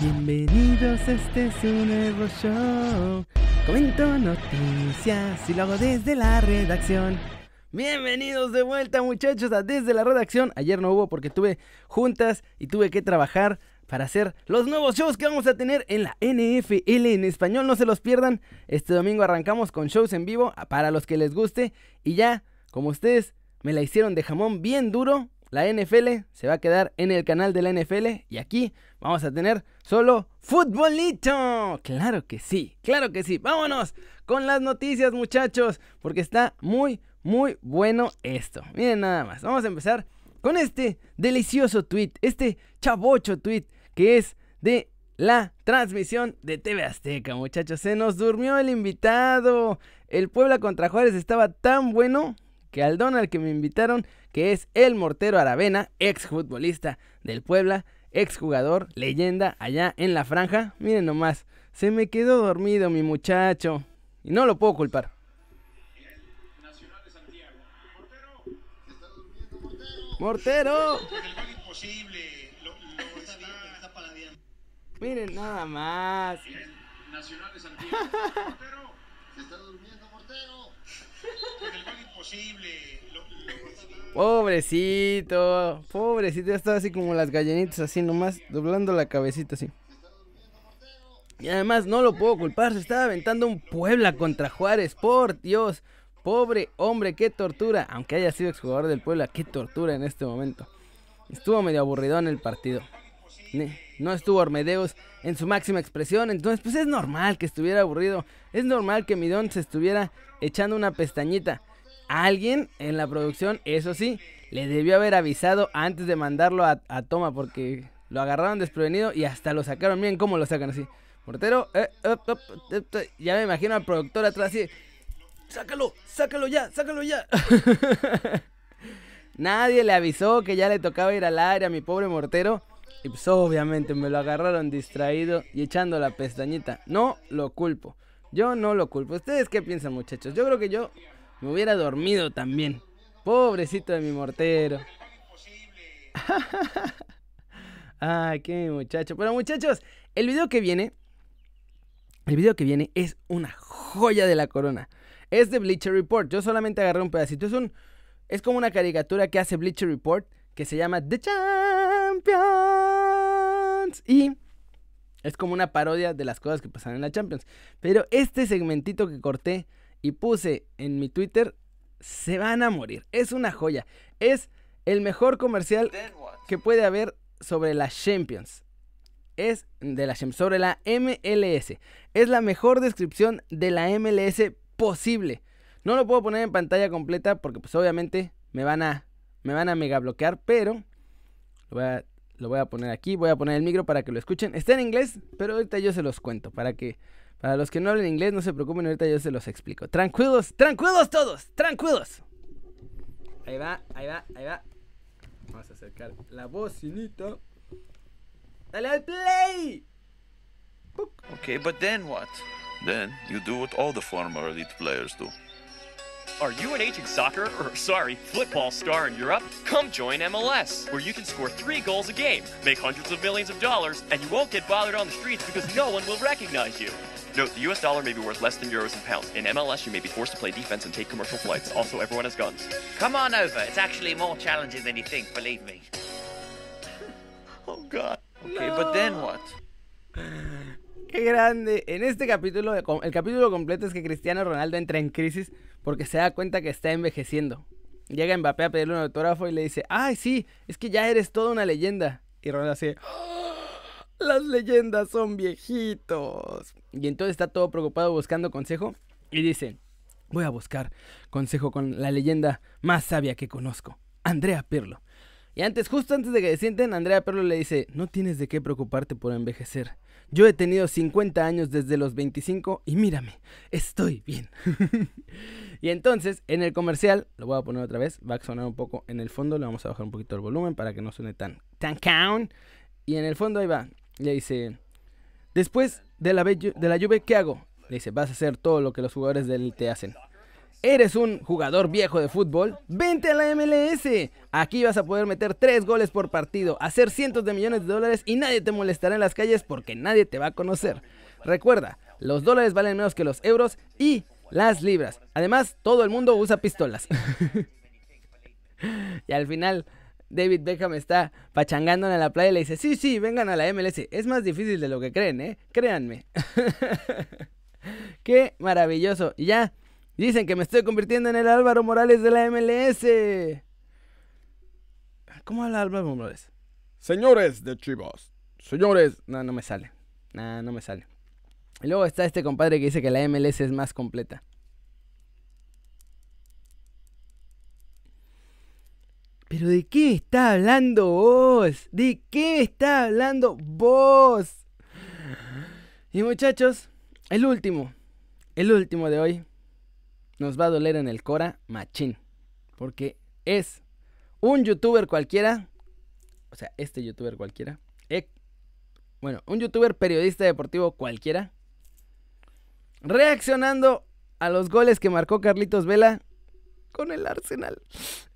Bienvenidos, este es un nuevo show. Comento noticias y lo hago desde la redacción. Bienvenidos de vuelta muchachos a Desde la Redacción. Ayer no hubo porque tuve juntas y tuve que trabajar para hacer los nuevos shows que vamos a tener en la NFL en español. No se los pierdan. Este domingo arrancamos con shows en vivo para los que les guste. Y ya, como ustedes me la hicieron de jamón bien duro, la NFL se va a quedar en el canal de la NFL y aquí vamos a tener solo futbolito. Claro que sí, claro que sí. Vámonos con las noticias muchachos, porque está muy, muy bueno esto. Miren nada más, vamos a empezar con este delicioso tweet, este chavocho tweet que es de la transmisión de TV Azteca, muchachos. Se nos durmió el invitado. El Puebla contra Juárez estaba tan bueno que al don al que me invitaron, que es el Mortero Aravena, ex futbolista del Puebla, ex jugador, leyenda allá en la franja, miren nomás, se me quedó dormido mi muchacho y no lo puedo culpar. Mortero. Miren nada más. Nacional de Santiago. Mortero. Se está durmiendo, Mortero. Con Pobrecito, pobrecito, ya estaba así como las gallinitas, así nomás, doblando la cabecita así. Y además no lo puedo culpar, se estaba aventando un Puebla contra Juárez, por Dios. Pobre hombre, qué tortura. Aunque haya sido exjugador del Puebla, qué tortura en este momento. Estuvo medio aburrido en el partido. No estuvo Ormedeus en su máxima expresión. Entonces, pues es normal que estuviera aburrido. Es normal que Midón se estuviera echando una pestañita. Alguien en la producción, eso sí, le debió haber avisado antes de mandarlo a, toma porque lo agarraron desprevenido y hasta lo sacaron. Miren cómo lo sacan así. Portero, eh, ya me imagino al productor atrás así. Sácalo, sácalo ya, sácalo ya. Nadie le avisó que ya le tocaba ir al área a mi pobre mortero. Y pues obviamente me lo agarraron distraído y echando la pestañita. No lo culpo. Yo no lo culpo. ¿Ustedes qué piensan muchachos? Yo creo que yo me hubiera dormido también. Pobrecito de mi mortero. Ay, qué muchacho. Pero muchachos, el video que viene, el video que viene es una joya de la corona. Es de Bleacher Report. Yo solamente agarré un pedacito. Es un, es como una caricatura que hace Bleacher Report que se llama The Champions. Y es como una parodia de las cosas que pasan en la Champions. Pero este segmentito que corté y puse en mi Twitter, se van a morir. Es una joya. Es el mejor comercial que puede haber sobre la Champions. Es de la sobre la MLS. Es la mejor descripción de la MLS posible. No lo puedo poner en pantalla completa porque pues obviamente me van a me van a mega bloquear, pero lo voy, a, poner aquí, voy a poner el micro para que lo escuchen. Está en inglés, pero ahorita yo se los cuento, para que, para los que no hablen inglés, no se preocupen, ahorita yo se los explico. Tranquilos, tranquilos todos, tranquilos. Ahí va, ahí va, ahí va. Vamos a acercar la bocinita. Dale al play. Okay, but then what? Then you do what all the former elite players do. Are you an aging soccer, or sorry, football star in Europe? Come join MLS, where you can score three goals a game, make hundreds of millions of dollars, and you won't get bothered on the streets because no one will recognize you. Note, the US dollar may be worth less than euros and pounds. In MLS, you may be forced to play defense and take commercial flights. Also, everyone has guns. Come on over. It's actually more challenging than you think, believe me. oh, God. Okay, no. but then what? Qué grande. En este capítulo, el capítulo completo es que Cristiano Ronaldo entra en crisis porque se da cuenta que está envejeciendo. Llega Mbappé a pedirle un autógrafo y le dice, ay, sí, es que ya eres toda una leyenda. Y Ronaldo así, ¡Ah! Las leyendas son viejitos. Y entonces está todo preocupado buscando consejo y dice, voy a buscar consejo con la leyenda más sabia que conozco, Andrea Pirlo. Y antes, justo antes de que se sienten, Andrea Perlo le dice, no tienes de qué preocuparte por envejecer. Yo he tenido 50 años desde los 25 y mírame, estoy bien. y entonces, en el comercial, lo voy a poner otra vez, va a sonar un poco en el fondo, le vamos a bajar un poquito el volumen para que no suene tan, tan. Y en el fondo ahí va, le dice, después de la, de la lluvia, ¿qué hago? Le dice, vas a hacer todo lo que los jugadores del te hacen. ¿Eres un jugador viejo de fútbol? Vente a la MLS. Aquí vas a poder meter 3 goles por partido, hacer cientos de millones de dólares y nadie te molestará en las calles porque nadie te va a conocer. Recuerda, los dólares valen menos que los euros y las libras. Además, todo el mundo usa pistolas. y al final, David Beckham está pachangando en la playa y le dice, sí, sí, vengan a la MLS. Es más difícil de lo que creen, ¿eh? Créanme. Qué maravilloso. Y ya, dicen que me estoy convirtiendo en el Álvaro Morales de la MLS. ¿Cómo habla Álvaro Morales? Señores de Chivas. Señores. No, no me sale. No, no me sale. Y luego está este compadre que dice que la MLS es más completa. Pero ¿de qué está hablando vos? ¿De qué está hablando vos? Y muchachos, el último, el último de hoy nos va a doler en el Cora Machín. Porque es un youtuber cualquiera. O sea, este youtuber cualquiera. eh, bueno, un youtuber periodista deportivo cualquiera. Reaccionando a los goles que marcó Carlitos Vela con el Arsenal.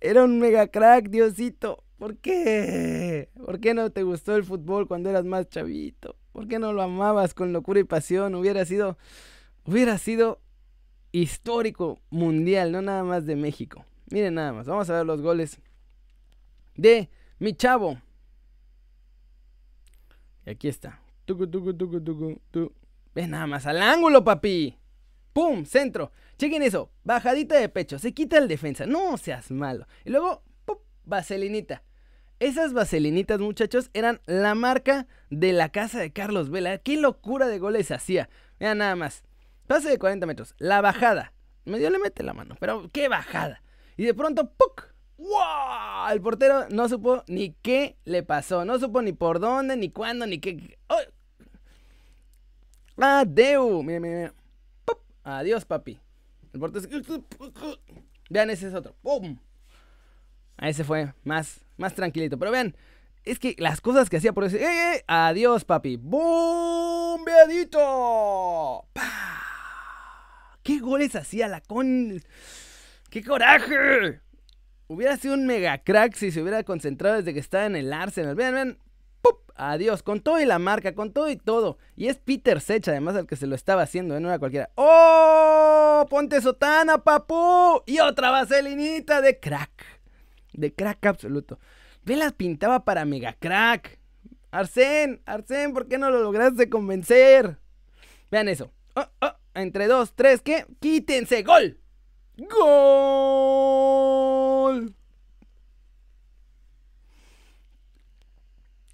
Era un mega crack, Diosito. ¿Por qué? ¿Por qué no te gustó el fútbol cuando eras más chavito? ¿Por qué no lo amabas con locura y pasión? Hubiera sido hubiera sido histórico mundial, no nada más de México. Miren nada más, vamos a ver los goles de mi chavo. Y aquí está. Tucu, tucu, tucu, tucu, nada más al ángulo, papi. ¡Pum! Centro. Chequen eso. Bajadita de pecho. Se quita el defensa. No seas malo. Y luego, ¡pum! Vaselinita. Esas vaselinitas, muchachos, eran la marca de la casa de Carlos Vela. ¡Qué locura de goles hacía! Vean nada más. Pase de 40 metros. La bajada. Medio le mete la mano. Pero qué bajada. Y de pronto, ¡puc! ¡Wow! El portero no supo ni qué le pasó. No supo ni por dónde, ni cuándo, ni qué. ¡Oh! ¡Adeu! Mira, mira, mira. Adiós, papi. El portero. Vean, ese es otro. ¡Pum! A ese fue más, más tranquilito. Pero vean, es que las cosas que hacía por ese. ¡Eh, eh! Adiós, papi. ¡Pah! ¿Qué goles hacía la con. ¡Qué coraje! Hubiera sido un mega crack si se hubiera concentrado desde que estaba en el Arsenal. Vean, vean. Adiós. Con todo y la marca, con todo y todo. Y es Peter Sech, además, al que se lo estaba haciendo, no era cualquiera. ¡Oh! ¡Ponte sotana, papu! Y otra vaselinita de crack. De crack absoluto. Velas pintaba para mega crack. Arsén, Arsén, ¿por qué no lo lograste convencer? Vean eso. Oh, oh, entre dos, tres, ¿qué? ¡Quítense! ¡Gol! ¡Gol!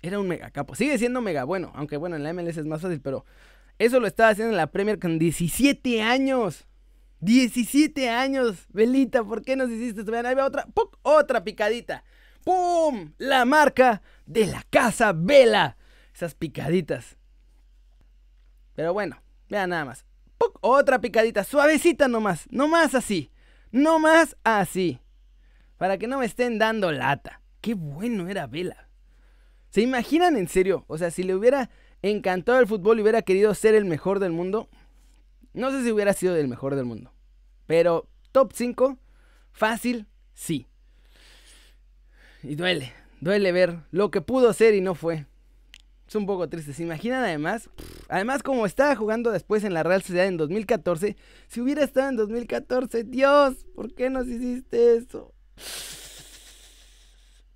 Era un mega capo. Sigue siendo mega bueno. Aunque bueno, en la MLS es más fácil, pero eso lo estaba haciendo en la Premier con 17 años. 17 años. Velita, ¿por qué nos hiciste esto? Vean, ahí va otra. ¡Puc! Otra picadita. ¡Pum! La marca de la casa Vela. Esas picaditas. Pero bueno, vean nada más. ¡Puc! Otra picadita. Suavecita nomás. Nomás así. No más así. Para que no me estén dando lata. Qué bueno era Vela. ¿Se imaginan en serio? O sea, si le hubiera encantado el fútbol y hubiera querido ser el mejor del mundo. No sé si hubiera sido el mejor del mundo. Pero top 5, fácil, sí. Y duele, duele ver lo que pudo ser y no fue. Es un poco triste. ¿Se imaginan además? Además, como estaba jugando después en la Real Sociedad en 2014, si hubiera estado en 2014, Dios, ¿por qué nos hiciste eso?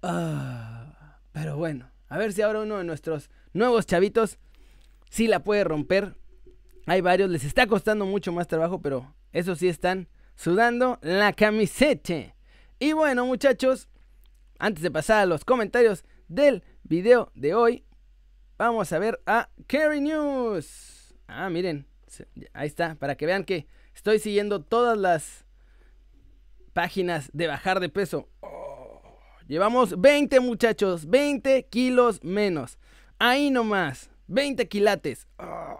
Ah, pero bueno, a ver si ahora uno de nuestros nuevos chavitos sí la puede romper. Hay varios, les está costando mucho más trabajo, pero eso sí están sudando la camiseta. Y bueno, muchachos, antes de pasar a los comentarios del video de hoy, vamos a ver a Carry News. Ah, miren, ahí está, para que vean que estoy siguiendo todas las páginas de bajar de peso. Llevamos 20 muchachos, 20 kilos menos. Ahí nomás, 20 quilates. Oh,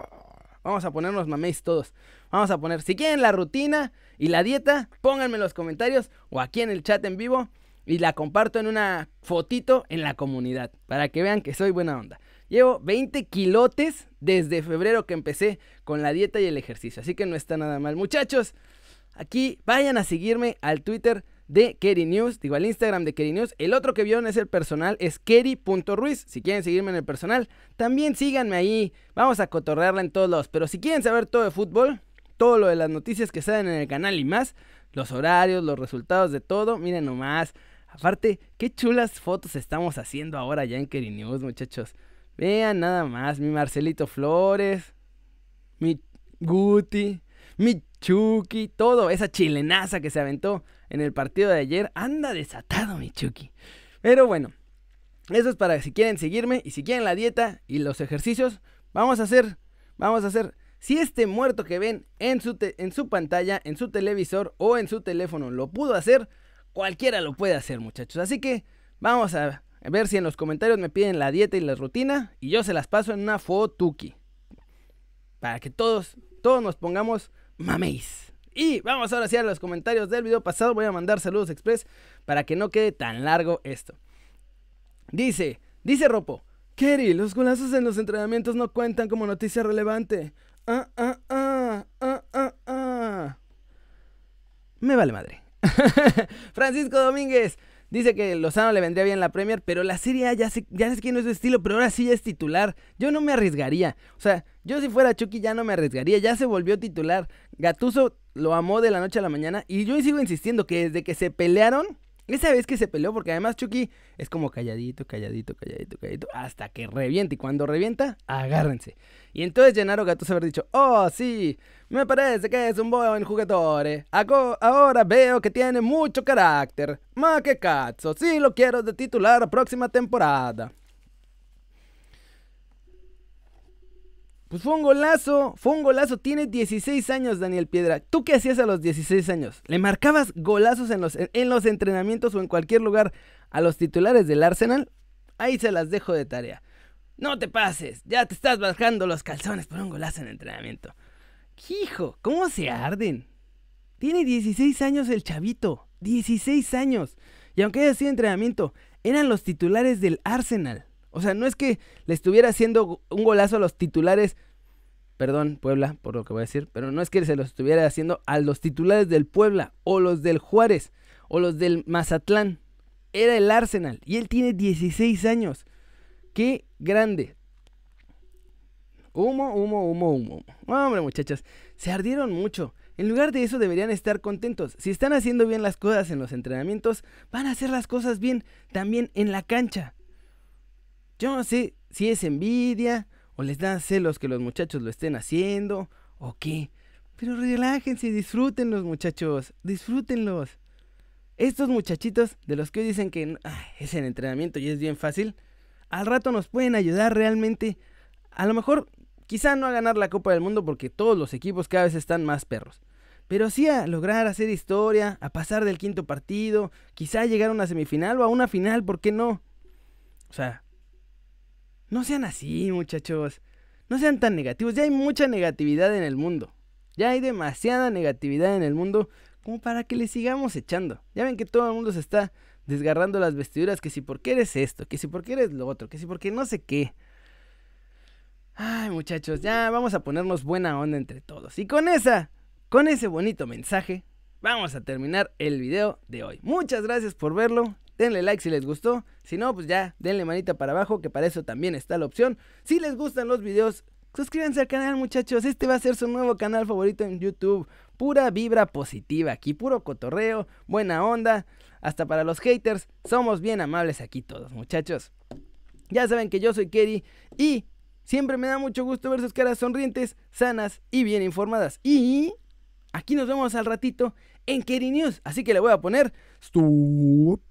vamos a ponernos maméis todos. Vamos a poner, si quieren la rutina y la dieta, pónganme en los comentarios o aquí en el chat en vivo y la comparto en una fotito en la comunidad para que vean que soy buena onda. Llevo 20 kilotes desde febrero que empecé con la dieta y el ejercicio, así que no está nada mal. Muchachos, aquí vayan a seguirme al Twitter de Kerry News, digo al Instagram de Kerry News. El otro que vieron es el personal, es Kerry.ruiz. Si quieren seguirme en el personal, también síganme ahí. Vamos a cotorrearla en todos lados. Pero si quieren saber todo de fútbol, todo lo de las noticias que salen en el canal y más, los horarios, los resultados de todo, miren nomás. Aparte, qué chulas fotos estamos haciendo ahora ya en Kerry News, muchachos. Vean nada más, mi Marcelito Flores, mi Guti, mi Chucky, todo, esa chilenaza que se aventó en el partido de ayer. Anda desatado, mi Chucky. Pero bueno, eso es para si quieren seguirme y si quieren la dieta y los ejercicios, vamos a hacer, vamos a hacer. Si este muerto que ven en su, en su pantalla, en su televisor o en su teléfono lo pudo hacer, cualquiera lo puede hacer, muchachos. Así que vamos a ver si en los comentarios me piden la dieta y la rutina y yo se las paso en una fotuki. Para que todos, todos nos pongamos maméis. Y vamos ahora sí a los comentarios del video pasado. Voy a mandar saludos express para que no quede tan largo esto. Dice, dice Ropo, Kerry, los golazos en los entrenamientos no cuentan como noticia relevante. Ah, ah, ah, ah, ah, ah. Me vale madre. Francisco Domínguez dice que Lozano le vendría bien la Premier, pero la Serie A ya sé, ya sé que no es su estilo, pero ahora sí es titular. Yo no me arriesgaría. O sea, yo si fuera Chucky ya no me arriesgaría. Ya se volvió titular. Gatuso lo amó de la noche a la mañana. Y yo sigo insistiendo que desde que se pelearon, esa vez que se peleó, porque además Chucky es como calladito, calladito, calladito, calladito, hasta que revienta. Y cuando revienta, agárrense. Y entonces Gennaro Gattuso haber dicho, oh sí, me parece que es un buen jugador. eh. Ahora veo que tiene mucho carácter. Ma que cazzo, sí lo quiero de titular la próxima temporada. Pues fue un golazo, fue un golazo. Tiene 16 años Daniel Piedra. ¿Tú qué hacías a los 16 años? ¿Le marcabas golazos en los, en los entrenamientos o en cualquier lugar a los titulares del Arsenal? Ahí se las dejo de tarea. No te pases, ya te estás bajando los calzones por un golazo en entrenamiento. Hijo, ¿cómo se arden? Tiene 16 años el chavito, 16 años. Y aunque haya sido entrenamiento, eran los titulares del Arsenal. O sea, no es que le estuviera haciendo un golazo a los titulares, perdón, Puebla, por lo que voy a decir, pero no es que se los estuviera haciendo a los titulares del Puebla, o los del Juárez, o los del Mazatlán. Era el Arsenal, y él tiene 16 años. ¡Qué grande! Humo, humo, humo, humo. Hombre, muchachas, se ardieron mucho. En lugar de eso deberían estar contentos. Si están haciendo bien las cosas en los entrenamientos, van a hacer las cosas bien también en la cancha. Yo no sé si es envidia o les dan celos que los muchachos lo estén haciendo o qué. Pero relájense, disfrútenlos muchachos, disfrútenlos. Estos muchachitos de los que hoy dicen que "Ay, es en entrenamiento y es bien fácil, al rato nos pueden ayudar realmente. A lo mejor quizá no a ganar la Copa del Mundo porque todos los equipos cada vez están más perros. Pero sí a lograr hacer historia, a pasar del quinto partido, quizá llegar a una semifinal o a una final, ¿por qué no? O sea, no sean así, muchachos. No sean tan negativos. Ya hay mucha negatividad en el mundo. Ya hay demasiada negatividad en el mundo como para que le sigamos echando. Ya ven que todo el mundo se está desgarrando las vestiduras, que si porque eres esto, que si porque eres lo otro, que si porque no sé qué. Ay, muchachos, ya vamos a ponernos buena onda entre todos. Y con esa, con ese bonito mensaje, vamos a terminar el video de hoy. Muchas gracias por verlo. Denle like si les gustó. Si no, pues ya, denle manita para abajo, que para eso también está la opción. Si les gustan los videos, suscríbanse al canal, muchachos. Este va a ser su nuevo canal favorito en YouTube. Pura vibra positiva aquí, puro cotorreo, buena onda. Hasta para los haters, somos bien amables aquí todos, muchachos. Ya saben que yo soy Kerry y siempre me da mucho gusto ver sus caras sonrientes, sanas y bien informadas. Y aquí nos vemos al ratito en Kerry News. Así que le voy a poner... Stop